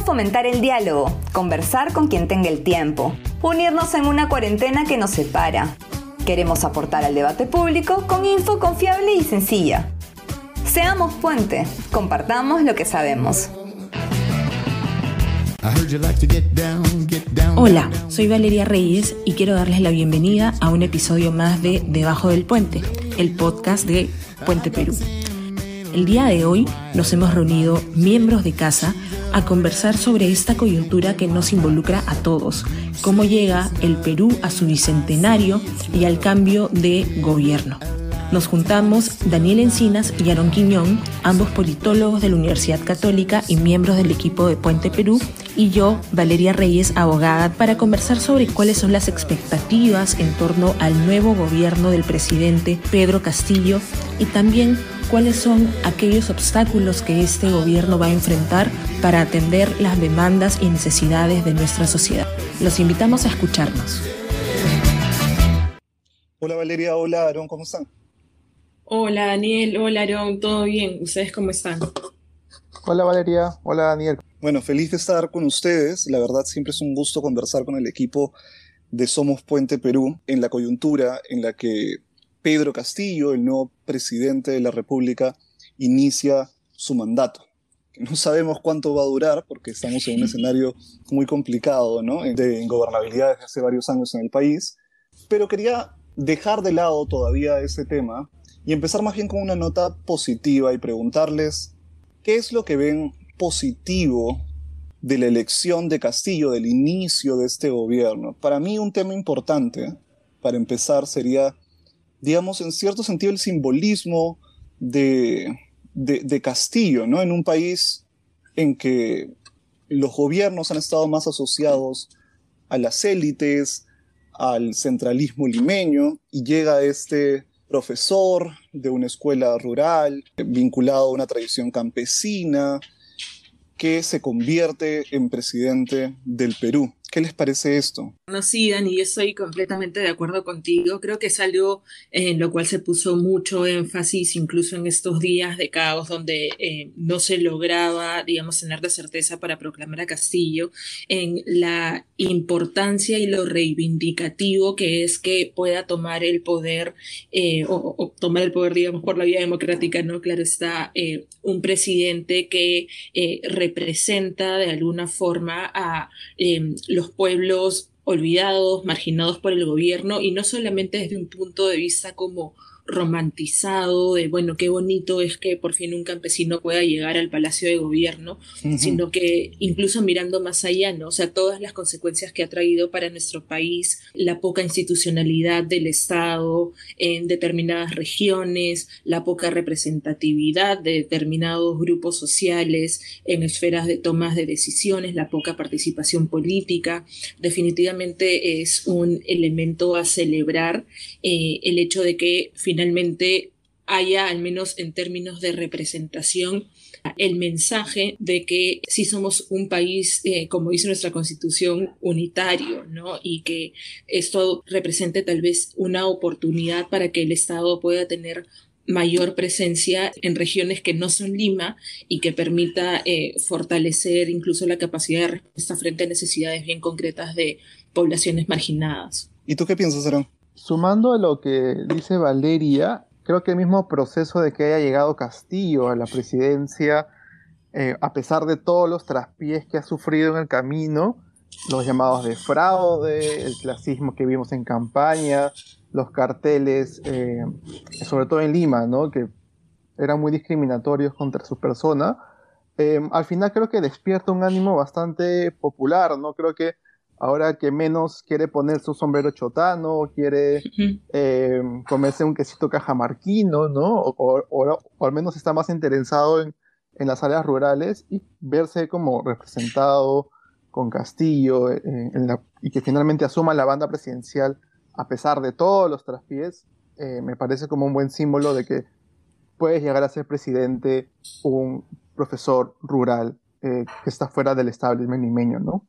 Fomentar el diálogo, conversar con quien tenga el tiempo, unirnos en una cuarentena que nos separa. Queremos aportar al debate público con info confiable y sencilla. Seamos puente, compartamos lo que sabemos. Hola, soy Valeria Reyes y quiero darles la bienvenida a un episodio más de Debajo del Puente, el podcast de Puente Perú. El día de hoy nos hemos reunido miembros de casa a conversar sobre esta coyuntura que nos involucra a todos, cómo llega el Perú a su bicentenario y al cambio de gobierno. Nos juntamos Daniel Encinas y Aaron Quiñón, ambos politólogos de la Universidad Católica y miembros del equipo de Puente Perú, y yo, Valeria Reyes, abogada, para conversar sobre cuáles son las expectativas en torno al nuevo gobierno del presidente Pedro Castillo y también cuáles son aquellos obstáculos que este gobierno va a enfrentar para atender las demandas y necesidades de nuestra sociedad. Los invitamos a escucharnos. Hola Valeria, hola Aaron, ¿cómo están? Hola Daniel, hola Aaron, ¿todo bien? ¿Ustedes cómo están? Hola Valeria, hola Daniel. Bueno, feliz de estar con ustedes. La verdad siempre es un gusto conversar con el equipo de Somos Puente Perú en la coyuntura en la que Pedro Castillo, el nuevo presidente de la República, inicia su mandato. No sabemos cuánto va a durar porque estamos en un escenario muy complicado. De ingobernabilidad desde hace varios años en el país. Pero quería dejar de lado todavía ese tema y empezar más bien con una nota positiva y preguntarles qué es lo que ven positivo de la elección de Castillo, del inicio de este gobierno. Para mí un tema importante, para empezar, sería, digamos, en cierto sentido el simbolismo de, de, Castillo, ¿no? En un país en que los gobiernos han estado más asociados a las élites, al centralismo limeño, y llega este profesor de una escuela rural, vinculado a una tradición campesina, que se convierte en presidente del Perú. ¿Qué les parece esto? No, sí, Dani, yo estoy completamente de acuerdo contigo. Creo que es algo en lo cual se puso mucho énfasis, incluso en estos días de caos donde eh, no se lograba, digamos, tener de certeza para proclamar a Castillo, en la importancia y lo reivindicativo que es que pueda tomar el poder, eh, o, tomar el poder, digamos, por la vía democrática, ¿no? Claro está, eh, un presidente que representa de alguna forma a los pueblos olvidados, marginados por el gobierno, y no solamente desde un punto de vista como romantizado de, bueno, qué bonito es que por fin un campesino pueda llegar al Palacio de Gobierno, sino que incluso mirando más allá, ¿no? O sea, todas las consecuencias que ha traído para nuestro país, la poca institucionalidad del Estado en determinadas regiones, la poca representatividad de determinados grupos sociales en esferas de tomas de decisiones, la poca participación política, definitivamente es un elemento a celebrar eh, el hecho de que finalmente haya, al menos en términos de representación, el mensaje de que sí somos un país, eh, como dice nuestra constitución, unitario, ¿no? Y que esto represente tal vez una oportunidad para que el Estado pueda tener mayor presencia en regiones que no son Lima y que permita eh, fortalecer incluso la capacidad de respuesta frente a necesidades bien concretas de poblaciones marginadas. ¿Y tú qué piensas, Aaron? Sumando a lo que dice Valeria, creo que el mismo proceso de que haya llegado Castillo a la presidencia, eh, a pesar de todos los traspiés que ha sufrido en el camino, los llamados de fraude, el clasismo que vimos en campaña, los carteles, eh, sobre todo en Lima, ¿no? que eran muy discriminatorios contra su persona, eh, al final creo que despierta un ánimo bastante popular, ¿no? Creo que ahora que menos quiere poner su sombrero chotano, quiere eh, comerse un quesito cajamarquino, ¿no? O, al menos está más interesado en, las áreas rurales y verse como representado con Castillo eh, y que finalmente asuma la banda presidencial a pesar de todos los traspiés, eh, me parece como un buen símbolo de que puedes llegar a ser presidente un profesor rural que está fuera del establishment limeño, ¿no?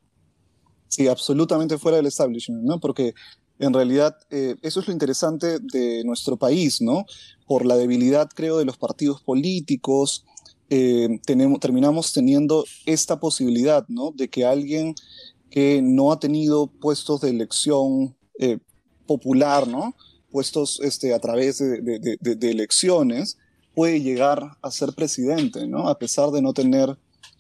Sí, absolutamente fuera del establishment, ¿no? Porque en realidad eh, eso es lo interesante de nuestro país, ¿no? Por la debilidad, creo, de los partidos políticos, eh, tenemos, terminamos teniendo esta posibilidad, ¿no? De que alguien que no ha tenido puestos de elección eh, popular, ¿no? Puestos este, a través de, de, elecciones, puede llegar a ser presidente, ¿no? A pesar de no tener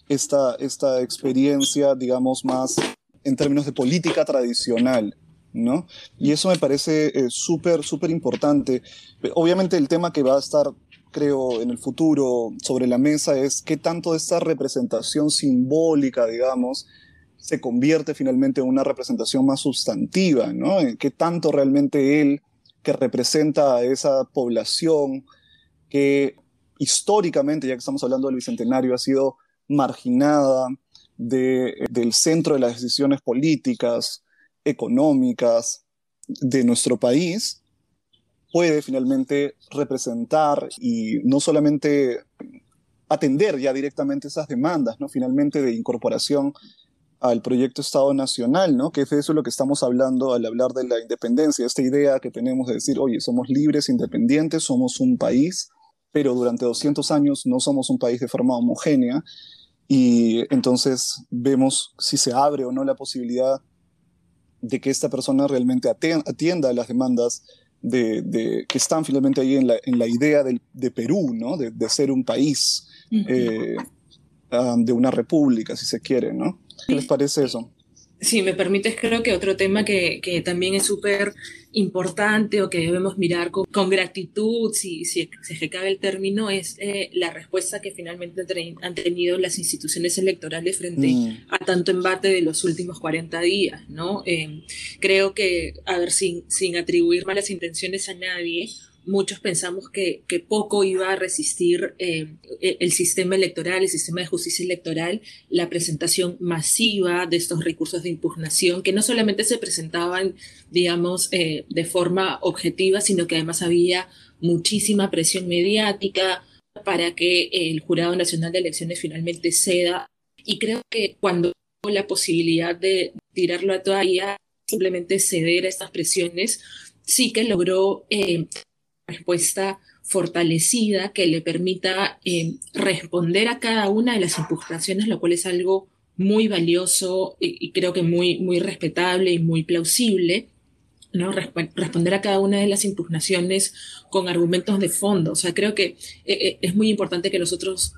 esta, esta experiencia, digamos, más en términos de política tradicional. ¿no? Y eso me parece eh, súper, súper importante. Obviamente el tema que va a estar, creo, en el futuro sobre la mesa es qué tanto de esta representación simbólica, digamos, se convierte finalmente en una representación más sustantiva, ¿no? Qué tanto realmente él, que representa a esa población que históricamente, ya que estamos hablando del Bicentenario, ha sido marginada del centro de las decisiones políticas, económicas de nuestro país, puede finalmente representar y no solamente atender ya directamente esas demandas, ¿no? Finalmente de incorporación al proyecto Estado Nacional, ¿no? Que es eso lo que estamos hablando al hablar de la independencia, esta idea que tenemos de decir, oye, somos libres, independientes, somos un país, pero durante 200 años no somos un país de forma homogénea y entonces vemos si se abre o no la posibilidad de que esta persona realmente atienda a las demandas de, que están finalmente ahí en la, en la idea de, Perú, ¿no? de, ser un país, eh, ah, de una república, si se quiere. ¿no? ¿Qué les parece eso? Si me permites, creo que otro tema que, que también es súper importante o que debemos mirar con, con gratitud, si, si, se cabe el término, es eh, la respuesta que finalmente han tenido las instituciones electorales frente mm. a tanto embate de los últimos 40 días, ¿no? Eh, creo que, a ver, sin, sin atribuir malas intenciones a nadie, muchos pensamos que, que poco iba a resistir eh, e, el sistema electoral, el sistema de justicia electoral, la presentación masiva de estos recursos de impugnación, que no solamente se presentaban, digamos, eh, de forma objetiva, sino que además había muchísima presión mediática para que el Jurado Nacional de Elecciones finalmente ceda. Y creo que cuando la posibilidad de tirarlo a toalla, simplemente ceder a estas presiones, sí que logró eh, respuesta fortalecida que le permita eh, responder a cada una de las impugnaciones, lo cual es algo muy valioso y, creo que muy, muy respetable y muy plausible. ¿no? responder a cada una de las impugnaciones con argumentos de fondo. O sea, creo que eh, eh, es muy importante que nosotros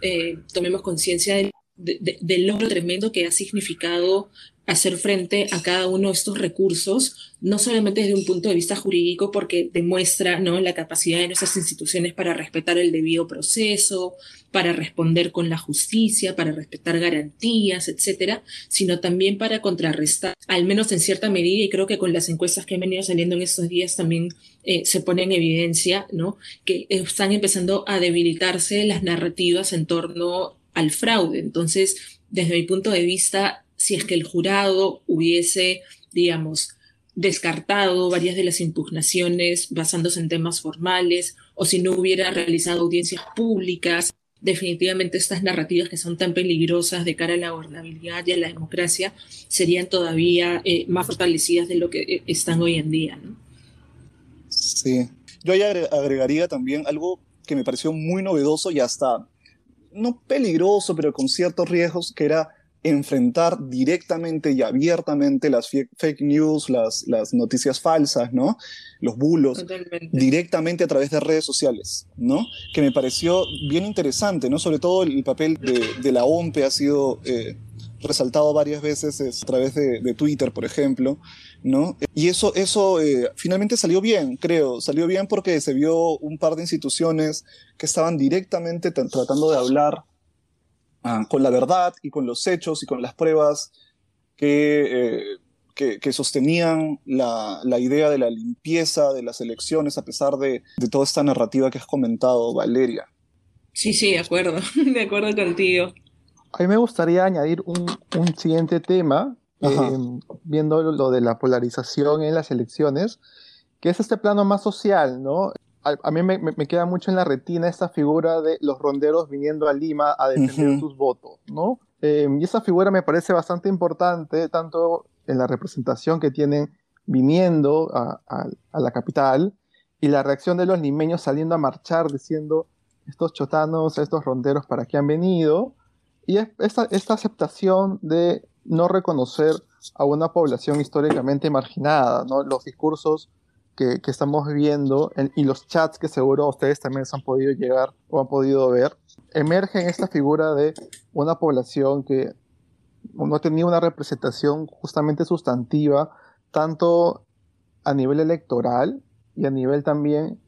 tomemos conciencia del logro tremendo que ha significado hacer frente a cada uno de estos recursos, no solamente desde un punto de vista jurídico, porque demuestra ¿no? la capacidad de nuestras instituciones para respetar el debido proceso, para responder con la justicia, para respetar garantías, etcétera, sino también para contrarrestar, al menos en cierta medida, y creo que con las encuestas que han venido saliendo en estos días también eh, se pone en evidencia, ¿no? que están empezando a debilitarse las narrativas en torno al fraude. Entonces, desde mi punto de vista, si es que el jurado hubiese, digamos, descartado varias de las impugnaciones basándose en temas formales o si no hubiera realizado audiencias públicas. Definitivamente estas narrativas que son tan peligrosas de cara a la gobernabilidad y a la democracia serían todavía eh, más fortalecidas de lo que eh, están hoy en día. Sí, yo ahí agregaría también algo que me pareció muy novedoso y hasta no peligroso, pero con ciertos riesgos, que era enfrentar directamente y abiertamente las fake news, las, las noticias falsas, ¿no? Los bulos, directamente a través de redes sociales, ¿no? Que me pareció bien interesante, ¿no? Sobre todo el papel de, la OMPE ha sido eh, resaltado varias veces a través de, Twitter, por ejemplo, ¿no? Y eso, eso eh, finalmente salió bien, creo, salió bien porque se vio un par de instituciones que estaban directamente tratando de hablar Ah, con la verdad y con los hechos y con las pruebas que, eh, que, sostenían la, la, idea de la limpieza de las elecciones a pesar de, de, toda esta narrativa que has comentado, Valeria. Sí, sí, de acuerdo, de acuerdo contigo. A mí me gustaría añadir un, un siguiente tema, eh, viendo lo de la polarización en las elecciones, que es este plano más social, ¿no? A, mí me, queda mucho en la retina esta figura de los ronderos viniendo a Lima a defender sus votos, ¿no? Em, y esa figura me parece bastante importante, tanto en la representación que tienen viniendo a, la capital y la reacción de los limeños saliendo a marchar diciendo estos chotanos, estos ronderos, ¿para qué han venido? Y esta, esta aceptación de no reconocer a una población históricamente marginada, ¿no? Los discursos que, estamos viendo y los chats que seguro ustedes también se han podido llegar o han podido ver, emergen esta figura de una población que no tenía una representación justamente sustantiva, tanto a nivel electoral y a nivel también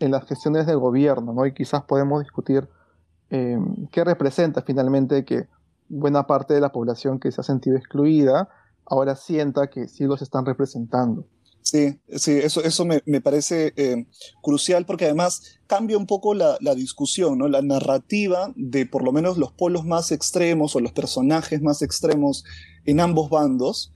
en las gestiones del gobierno, ¿no? Y quizás podemos discutir eh, qué representa finalmente que buena parte de la población que se ha sentido excluida ahora sienta que sí los están representando. Sí, sí, eso, eso me, parece eh, crucial porque además cambia un poco la, discusión, ¿no? La narrativa de por lo menos los polos más extremos o los personajes más extremos en ambos bandos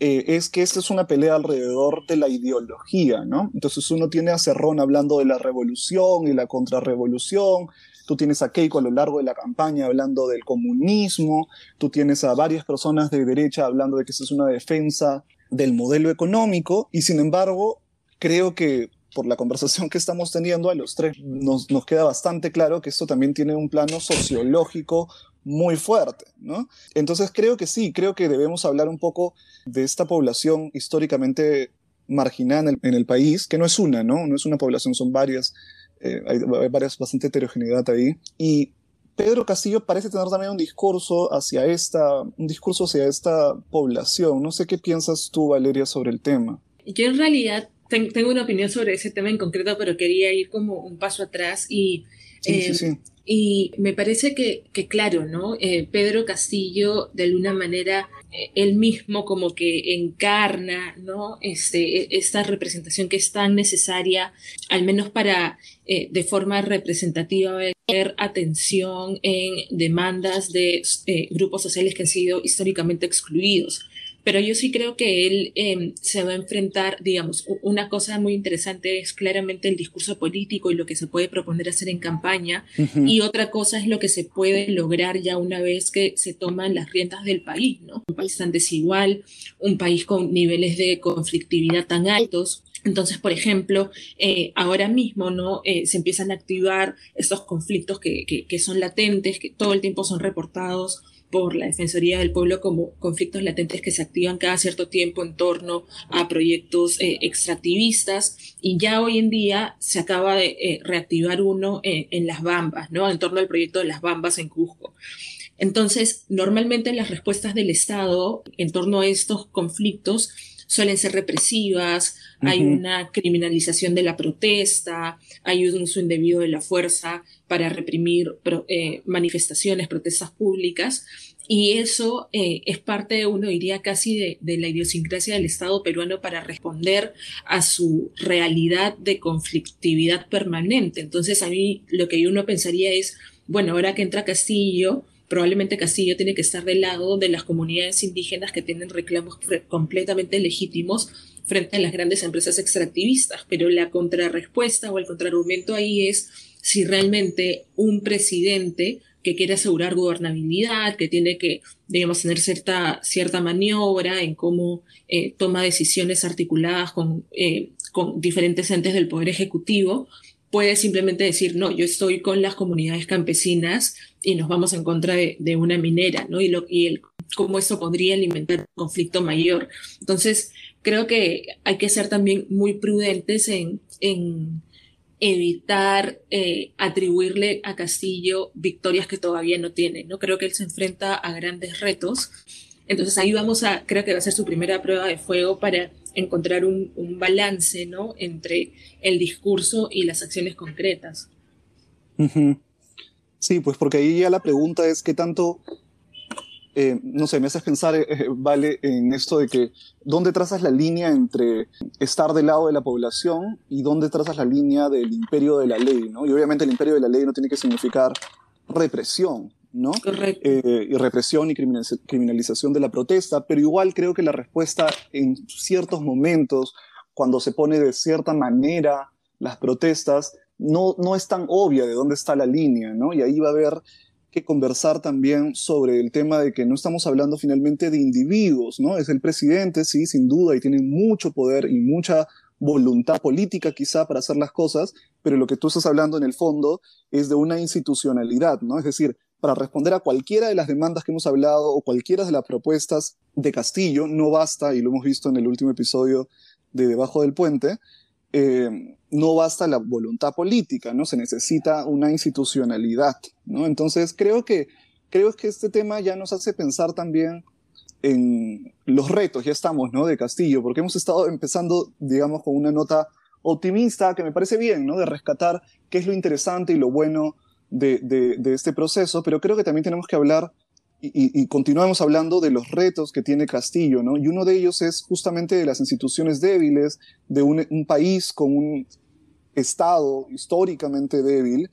eh, es que esta es una pelea alrededor de la ideología, ¿no? Entonces uno tiene a Cerrón hablando de la revolución y la contrarrevolución, tú tienes a Keiko a lo largo de la campaña hablando del comunismo, tú tienes a varias personas de derecha hablando de que esta es una defensa del modelo económico y sin embargo creo que por la conversación que estamos teniendo a los tres nos, nos queda bastante claro que esto también tiene un plano sociológico muy fuerte, ¿no? Entonces creo que sí, creo que debemos hablar un poco de esta población históricamente marginada en el, país, que no es una, ¿no? No es una población, son varias, eh, hay, varias, bastante heterogeneidad ahí. Y Pedro Castillo parece tener también un discurso hacia esta, un discurso hacia esta población. No sé qué piensas tú, Valeria, sobre el tema. Yo en realidad tengo una opinión sobre ese tema en concreto, pero quería ir como un paso atrás y eh, y me parece que, que claro, ¿no? Eh, Pedro Castillo, de alguna manera, él mismo como que encarna, ¿no? Este, e, esta representación que es tan necesaria, al menos para, de forma representativa, ver atención en demandas de grupos sociales que han sido históricamente excluidos pero yo sí creo que él em, se va a enfrentar, digamos, una cosa muy interesante es claramente el discurso político y lo que se puede proponer hacer en campaña, y otra cosa es lo que se puede lograr ya una vez que se toman las riendas del país, ¿no? Un país tan desigual, un país con niveles de conflictividad tan altos. Entonces, por ejemplo, eh, ahora mismo no eh, se empiezan a activar estos conflictos que, que, que son latentes, que todo el tiempo son reportados por la Defensoría del Pueblo como conflictos latentes que se activan cada cierto tiempo en torno a proyectos eh, extractivistas y ya hoy en día se acaba de eh, reactivar uno eh, en las Bambas, ¿no? En torno al proyecto de las Bambas en Cusco. Entonces, normalmente las respuestas del Estado en torno a estos conflictos suelen ser represivas, hay una criminalización de la protesta, hay un uso indebido de la fuerza para reprimir eh, manifestaciones, protestas públicas. Y eso eh, es parte, uno diría, casi de, de, la idiosincrasia del Estado peruano para responder a su realidad de conflictividad permanente. Entonces, a mí lo que uno pensaría es, bueno, ahora que entra Castillo, probablemente Castillo tiene que estar del lado de las comunidades indígenas que tienen reclamos completamente legítimos frente a las grandes empresas extractivistas, pero la contrarrespuesta o el contraargumento ahí es si realmente un presidente que quiere asegurar gobernabilidad, que tiene que, digamos, tener cierta, cierta maniobra en cómo eh, toma decisiones articuladas eh, con diferentes entes del Poder Ejecutivo, puede simplemente decir, no, yo estoy con las comunidades campesinas y nos vamos en contra de, una minera, ¿no? Y, lo, y el, cómo eso podría alimentar un conflicto mayor. Entonces, creo que hay que ser también muy prudentes en, en evitar eh, atribuirle a Castillo victorias que todavía no tiene. ¿no? Creo que él se enfrenta a grandes retos. Entonces ahí vamos a, creo que va a ser su primera prueba de fuego para encontrar un, un balance ¿no? entre el discurso y las acciones concretas. Sí, pues porque ahí ya la pregunta es qué tanto eh, no sé, me haces pensar, eh, eh, vale, en esto de que dónde trazas la línea entre estar del lado de la población y dónde trazas la línea del imperio de la ley, ¿no? Y obviamente el imperio de la ley no tiene que significar represión, ¿no? Correcto. y represión y criminalización de la protesta, pero igual creo que la respuesta en ciertos momentos, cuando se pone de cierta manera las protestas, no, no es tan obvia de dónde está la línea, ¿no? Y ahí va a haber que conversar también sobre el tema de que no estamos hablando finalmente de individuos, ¿no? Es el presidente, sí, sin duda, y tiene mucho poder y mucha voluntad política quizá para hacer las cosas, pero lo que tú estás hablando en el fondo es de una institucionalidad, ¿no? Es decir, para responder a cualquiera de las demandas que hemos hablado o cualquiera de las propuestas de Castillo, no basta, y lo hemos visto en el último episodio de Debajo del Puente, eh, no basta la voluntad política, ¿no? Se necesita una institucionalidad, ¿no? Entonces creo que, creo que este tema ya nos hace pensar también en los retos, ya estamos, ¿no? De Castillo, porque hemos estado empezando, digamos, con una nota optimista que me parece bien, ¿no? De rescatar qué es lo interesante y lo bueno de, este proceso, pero creo que también tenemos que hablar y, y, continuamos hablando de los retos que tiene Castillo, ¿no? Y uno de ellos es justamente de las instituciones débiles, de un, un país con un Estado históricamente débil,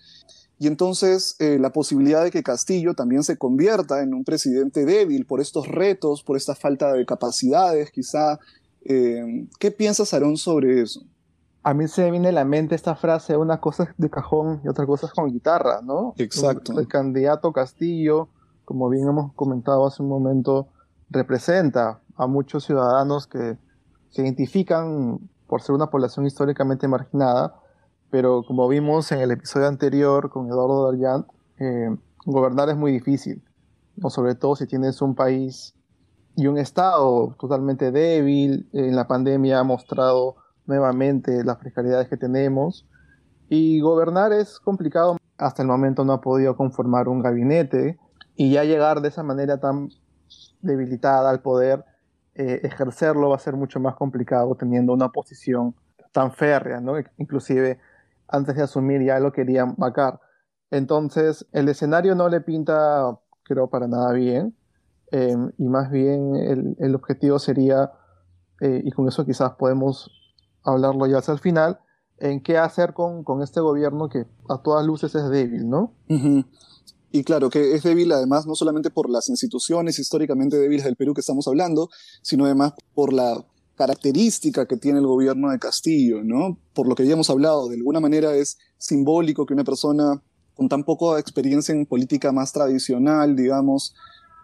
y entonces eh, la posibilidad de que Castillo también se convierta en un presidente débil por estos retos, por esta falta de capacidades, quizá. Eh, ¿Qué piensas, Aarón, sobre eso? A mí se me viene a la mente esta frase, una cosa es de cajón y otra cosa es con guitarra, ¿no? Exacto. El candidato Castillo, como bien hemos comentado hace un momento, representa a muchos ciudadanos que se identifican por ser una población históricamente marginada, pero como vimos en el episodio anterior con Eduardo Darjan, eh, gobernar es muy difícil, ¿no? sobre todo si tienes un país y un Estado totalmente débil, en la pandemia ha mostrado nuevamente las precariedades que tenemos, y gobernar es complicado, hasta el momento no ha podido conformar un gabinete, y ya llegar de esa manera tan debilitada al poder, eh, ejercerlo va a ser mucho más complicado teniendo una posición tan férrea, ¿no? Inclusive antes de asumir ya lo querían vacar. Entonces, el escenario no le pinta, creo, para nada bien. Em, y más bien el, objetivo sería, eh, y con eso quizás podemos hablarlo ya hasta el final, en qué hacer con, este gobierno que a todas luces es débil, ¿no? Y claro, que es débil además no solamente por las instituciones históricamente débiles del Perú que estamos hablando, sino además por la característica que tiene el gobierno de Castillo, ¿no? Por lo que ya hemos hablado, de alguna manera es simbólico que una persona con tan poca experiencia en política más tradicional, digamos,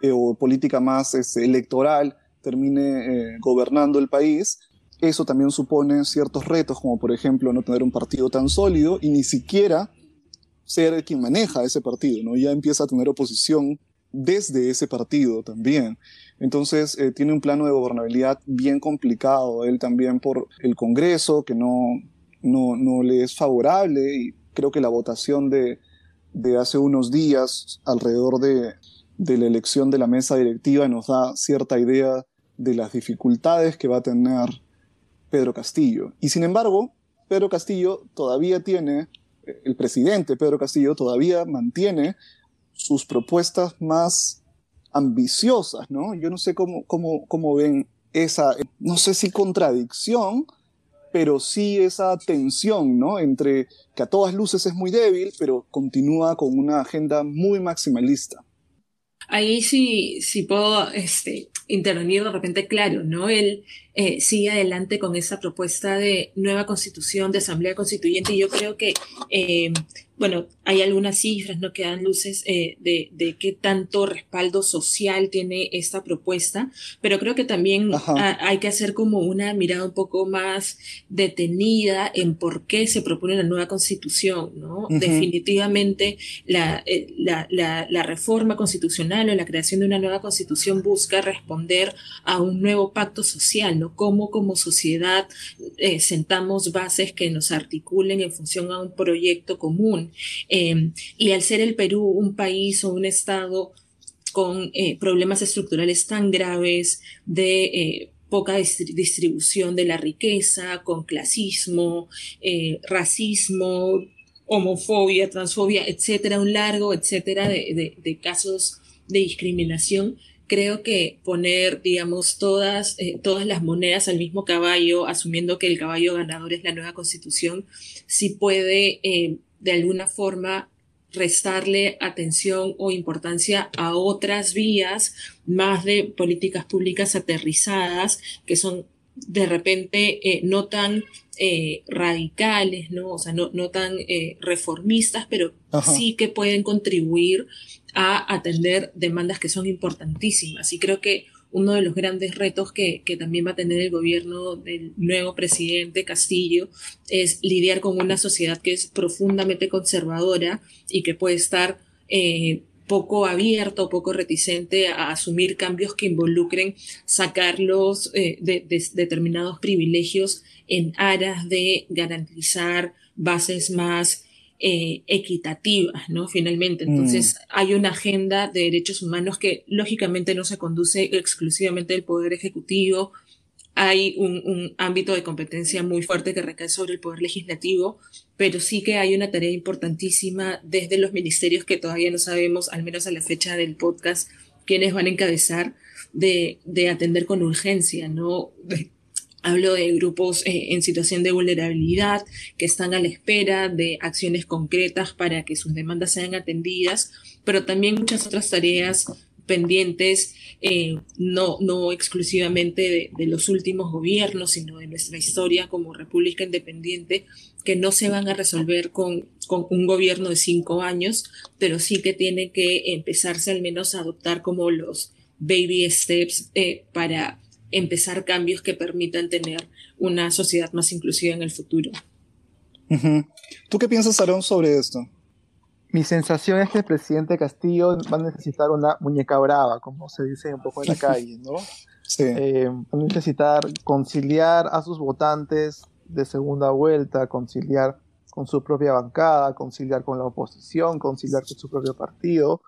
eh, o política más este, electoral, termine eh, gobernando el país. Eso también supone ciertos retos, como por ejemplo no tener un partido tan sólido y ni siquiera ser quien maneja ese partido, ¿no? Ya empieza a tener oposición desde ese partido también. Entonces eh, tiene un plano de gobernabilidad bien complicado, él también por el Congreso, que no, no, no le es favorable, y creo que la votación de, de hace unos días alrededor de, de, la elección de la mesa directiva nos da cierta idea de las dificultades que va a tener Pedro Castillo. Y sin embargo, Pedro Castillo todavía tiene, el presidente Pedro Castillo todavía mantiene sus propuestas más ambiciosas, ¿no? Yo no sé cómo, cómo, cómo ven esa, no sé si contradicción, pero sí esa tensión, ¿no? Entre que a todas luces es muy débil, pero continúa con una agenda muy maximalista. Ahí sí, sí puedo este, intervenir de repente, claro, ¿no? Él eh, sigue adelante con esa propuesta de nueva constitución, de asamblea constituyente, y yo creo que eh, bueno, hay algunas cifras ¿no? que dan luces eh, de, de, qué tanto respaldo social tiene esta propuesta, pero creo que también hay que hacer como una mirada un poco más detenida en por qué se propone la nueva constitución. ¿no? Definitivamente la, eh, la, la, la, reforma constitucional o la creación de una nueva constitución busca responder a un nuevo pacto social, Cómo como sociedad eh, sentamos bases que nos articulen en función a un proyecto común. Em, y al ser el Perú un país o un estado con eh, problemas estructurales tan graves de eh, poca distribución de la riqueza, con clasismo, racismo, homofobia, transfobia, etcétera, un largo, etcétera, de, casos de discriminación, creo que poner, digamos, todas, todas las monedas al mismo caballo, asumiendo que el caballo ganador es la nueva constitución, sí puede de alguna forma restarle atención o importancia a otras vías más de políticas públicas aterrizadas que son de repente eh, no tan eh, radicales, ¿no? O sea, no, no tan eh, reformistas, pero sí que pueden contribuir a atender demandas que son importantísimas. Y creo que uno de los grandes retos que, que, también va a tener el gobierno del nuevo presidente Castillo es lidiar con una sociedad que es profundamente conservadora y que puede estar eh, poco abierto, poco reticente a asumir cambios que involucren sacarlos eh, de, determinados privilegios en aras de garantizar bases más eh, equitativas, ¿no? Finalmente. Entonces, mm. hay una agenda de derechos humanos que lógicamente no se conduce exclusivamente del Poder Ejecutivo. Hay un, un ámbito de competencia muy fuerte que recae sobre el Poder Legislativo, pero sí que hay una tarea importantísima desde los ministerios que todavía no sabemos, al menos a la fecha del podcast, quiénes van a encabezar de, de atender con urgencia, ¿no? Hablo de grupos eh, en situación de vulnerabilidad que están a la espera de acciones concretas para que sus demandas sean atendidas, pero también muchas otras tareas pendientes, eh, no, no exclusivamente de, los últimos gobiernos, sino de nuestra historia como república independiente, que no se van a resolver con, con un gobierno de cinco años, pero sí que tiene que empezarse al menos a adoptar como los baby steps eh, para empezar cambios que permitan tener una sociedad más inclusiva en el futuro. ¿Tú qué piensas, Aaron, sobre esto? Mi sensación es que el presidente Castillo va a necesitar una muñeca brava, como se dice un poco en la calle, ¿no? Sí. Eh, va a necesitar conciliar a sus votantes de segunda vuelta, conciliar con su propia bancada, conciliar con la oposición, conciliar con su propio partido.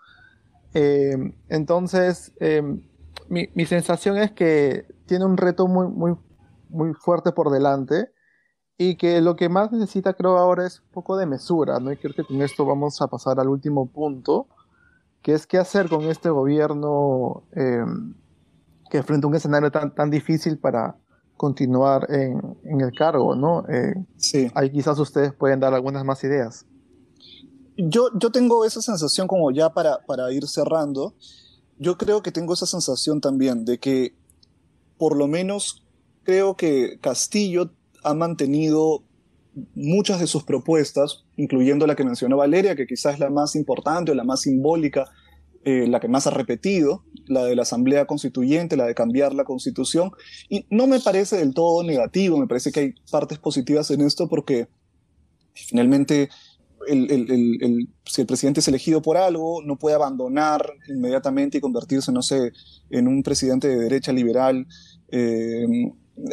Eh, entonces, eh, mi, mi, sensación es que tiene un reto muy, muy, muy fuerte por delante y que lo que más necesita creo ahora es un poco de mesura, ¿no? Y creo que con esto vamos a pasar al último punto, que es qué hacer con este gobierno em, que frente a un escenario tan, tan difícil para continuar en, en el cargo, ¿no? Eh, sí. Ahí quizás ustedes pueden dar algunas más ideas. Yo, yo tengo esa sensación como ya para, para ir cerrando, yo creo que tengo esa sensación también de que por lo menos creo que Castillo ha mantenido muchas de sus propuestas, incluyendo la que mencionó Valeria, que quizás es la más importante o la más simbólica, eh, la que más ha repetido, la de la Asamblea Constituyente, la de cambiar la Constitución. Y no me parece del todo negativo, me parece que hay partes positivas en esto porque finalmente el, si el presidente es elegido por algo, no puede abandonar inmediatamente y convertirse, no sé, en un presidente de derecha liberal eh,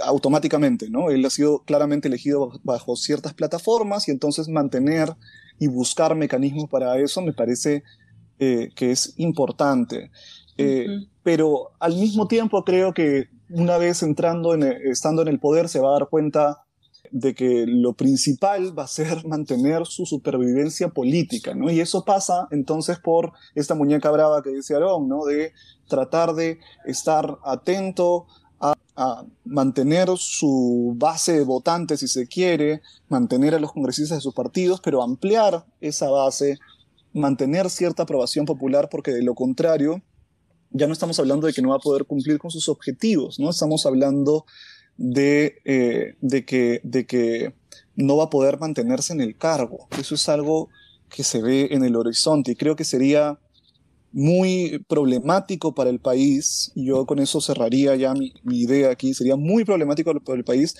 automáticamente, ¿no? Él ha sido claramente elegido bajo ciertas plataformas y entonces mantener y buscar mecanismos para eso me parece eh, que es importante. Eh, pero al mismo tiempo creo que una vez entrando en, estando en el poder se va a dar cuenta de que lo principal va a ser mantener su supervivencia política, ¿no? Y eso pasa entonces por esta muñeca brava que dice Aarón, ¿no? De tratar de estar atento a, a, mantener su base de votantes, si se quiere, mantener a los congresistas de sus partidos, pero ampliar esa base, mantener cierta aprobación popular, porque de lo contrario, ya no estamos hablando de que no va a poder cumplir con sus objetivos, ¿no? Estamos hablando de, eh, de, que, de que no va a poder mantenerse en el cargo. Eso es algo que se ve en el horizonte y creo que sería muy problemático para el país, y yo con eso cerraría ya mi, idea aquí, sería muy problemático para el país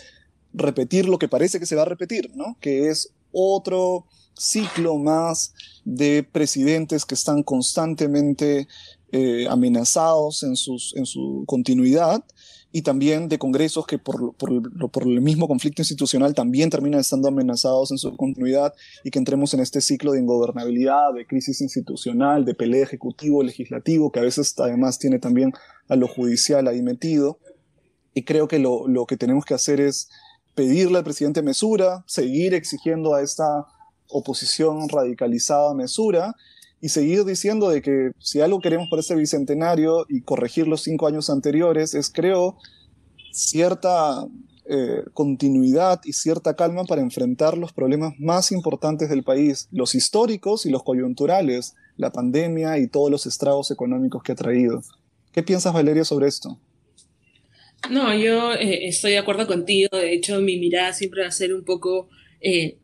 repetir lo que parece que se va a repetir, ¿no? Que es otro ciclo más de presidentes que están constantemente eh, amenazados en, sus, en su continuidad y también de congresos que por, por, el mismo conflicto institucional también terminan estando amenazados en su continuidad y que entremos en este ciclo de ingobernabilidad, de crisis institucional, de pelea ejecutivo-legislativo, que a veces además tiene también a lo judicial ahí metido. Y creo que lo, lo que tenemos que hacer es pedirle al presidente mesura, seguir exigiendo a esta oposición radicalizada mesura y seguir diciendo de que si algo queremos para ese bicentenario y corregir los cinco años anteriores es, creo, cierta eh, continuidad y cierta calma para enfrentar los problemas más importantes del país, los históricos y los coyunturales, la pandemia y todos los estragos económicos que ha traído. ¿Qué piensas, Valeria, sobre esto? No, yo eh, estoy de acuerdo contigo. De hecho, mi mirada siempre va a ser un poco, eh,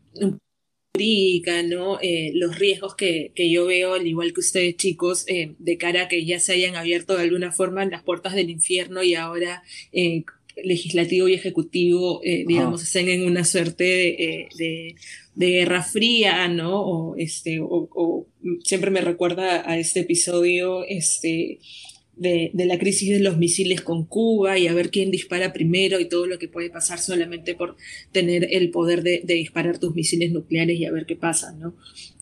¿no? Eh, los riesgos que, que, yo veo, al igual que ustedes chicos, eh, de cara a que ya se hayan abierto de alguna forma las puertas del infierno y ahora eh, legislativo y ejecutivo, digamos, estén en una suerte de, de, de, guerra fría, ¿no? O, este, o, o, siempre me recuerda a este episodio, este, de, de, la crisis de los misiles con Cuba y a ver quién dispara primero y todo lo que puede pasar solamente por tener el poder de, de disparar tus misiles nucleares y a ver qué pasa, ¿no?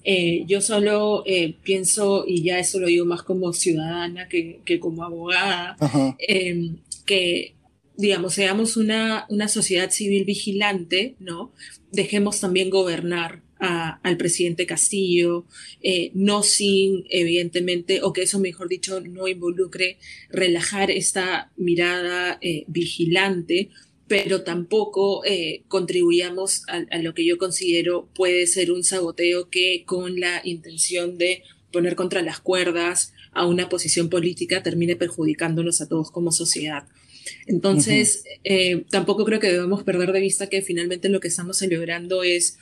Eh, yo solo eh, pienso, y ya eso lo digo más como ciudadana que, que como abogada, eh, que digamos, seamos una, una sociedad civil vigilante, ¿no? Dejemos también gobernar al presidente Castillo, eh, no sin, evidentemente, o que eso mejor dicho, no involucre relajar esta mirada eh, vigilante, pero tampoco eh, contribuyamos a, a, lo que yo considero puede ser un saboteo que con la intención de poner contra las cuerdas a una posición política termine perjudicándonos a todos como sociedad. Entonces, uh -huh. tampoco creo que debamos perder de vista que finalmente lo que estamos celebrando es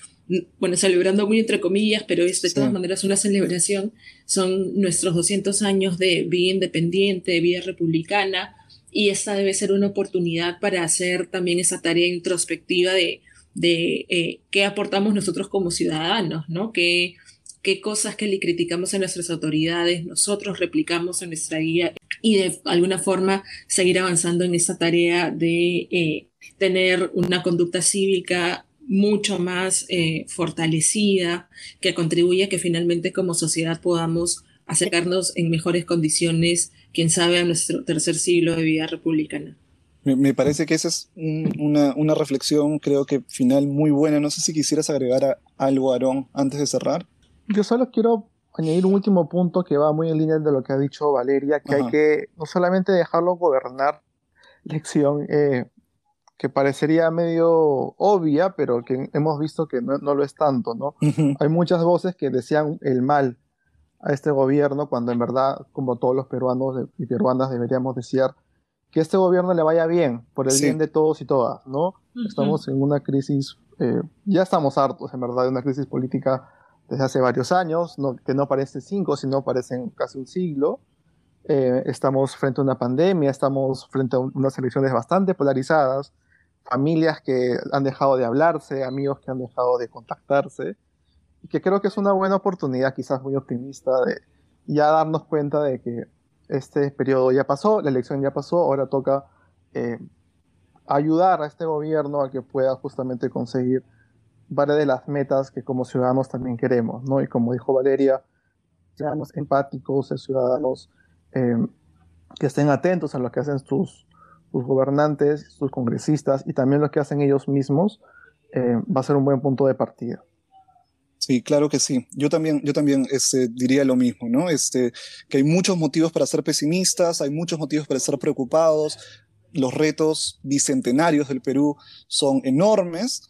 bueno, celebrando muy entre comillas, pero es de todas sí. maneras una celebración, son nuestros 200 años de vida independiente, de vida republicana, y esta debe ser una oportunidad para hacer también esa tarea introspectiva de, de eh, qué aportamos nosotros como ciudadanos, ¿no? ¿Qué, qué cosas que le criticamos a nuestras autoridades, nosotros replicamos en nuestra guía y de alguna forma seguir avanzando en esta tarea de eh, tener una conducta cívica mucho más eh, fortalecida, que contribuya a que finalmente como sociedad podamos acercarnos en mejores condiciones, quién sabe, a nuestro tercer siglo de vida republicana. Me, parece que esa es un, una, una, reflexión, creo que final muy buena. No sé si quisieras agregar a, algo, Aarón, antes de cerrar. Yo solo quiero añadir un último punto que va muy en línea de lo que ha dicho Valeria, que Ajá. hay que no solamente dejarlo gobernar lección, eh, que parecería medio obvia, pero que hemos visto que no, no lo es tanto, ¿no? Uh -huh. Hay muchas voces que desean el mal a este gobierno, cuando en verdad, como todos los peruanos y peruanas deberíamos desear que este gobierno le vaya bien, por el sí. bien de todos y todas, ¿no? Uh -huh. Estamos en una crisis, eh, ya estamos hartos, en verdad, de una crisis política desde hace varios años, no, que no parece cinco, sino parecen casi un siglo. Eh, estamos frente a una pandemia, estamos frente a un, unas elecciones bastante polarizadas, familias que han dejado de hablarse, amigos que han dejado de contactarse, y que creo que es una buena oportunidad, quizás muy optimista, de ya darnos cuenta de que este periodo ya pasó, la elección ya pasó, ahora toca eh, ayudar a este gobierno a que pueda justamente conseguir varias de las metas que como ciudadanos también queremos, ¿no? Y como dijo Valeria, seamos empáticos, ciudadanos eh, que estén atentos a lo que hacen sus, sus gobernantes, sus congresistas y también lo que hacen ellos mismos, eh, va a ser un buen punto de partida. Sí, claro que sí. Yo también, yo también este, diría lo mismo, ¿no? Este, que hay muchos motivos para ser pesimistas, hay muchos motivos para estar preocupados. Los retos bicentenarios del Perú son enormes,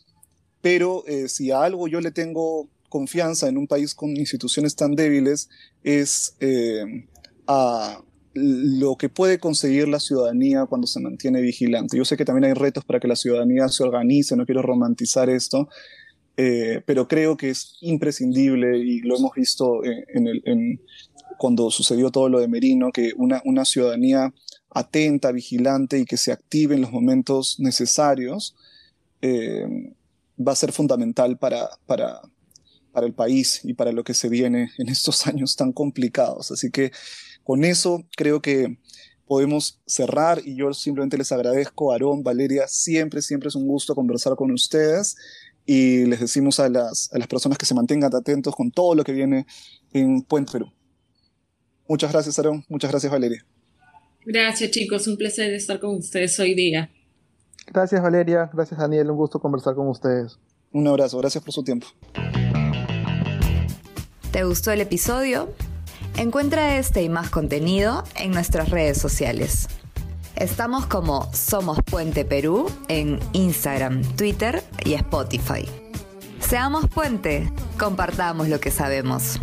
pero eh, si a algo yo le tengo confianza en un país con instituciones tan débiles es eh, a lo que puede conseguir la ciudadanía cuando se mantiene vigilante. Yo sé que también hay retos para que la ciudadanía se organice, no quiero romantizar esto, eh, pero creo que es imprescindible y lo hemos visto en, en el, en, cuando sucedió todo lo de Merino, que una, una, ciudadanía atenta, vigilante y que se active en los momentos necesarios eh, va a ser fundamental para, para, para el país y para lo que se viene en estos años tan complicados. Así que con eso creo que podemos cerrar y yo simplemente les agradezco, Aarón, Valeria, siempre, siempre es un gusto conversar con ustedes y les decimos a las, a las personas que se mantengan atentos con todo lo que viene en Puente Perú. Muchas gracias, Aarón. Muchas gracias, Valeria. Gracias, chicos. Un placer estar con ustedes hoy día. Gracias, Valeria. Gracias, Daniel. Un gusto conversar con ustedes. Un abrazo. Gracias por su tiempo. ¿Te gustó el episodio? Encuentra este y más contenido en nuestras redes sociales. Estamos como Somos Puente Perú en Instagram, Twitter y Spotify. Seamos puente, compartamos lo que sabemos.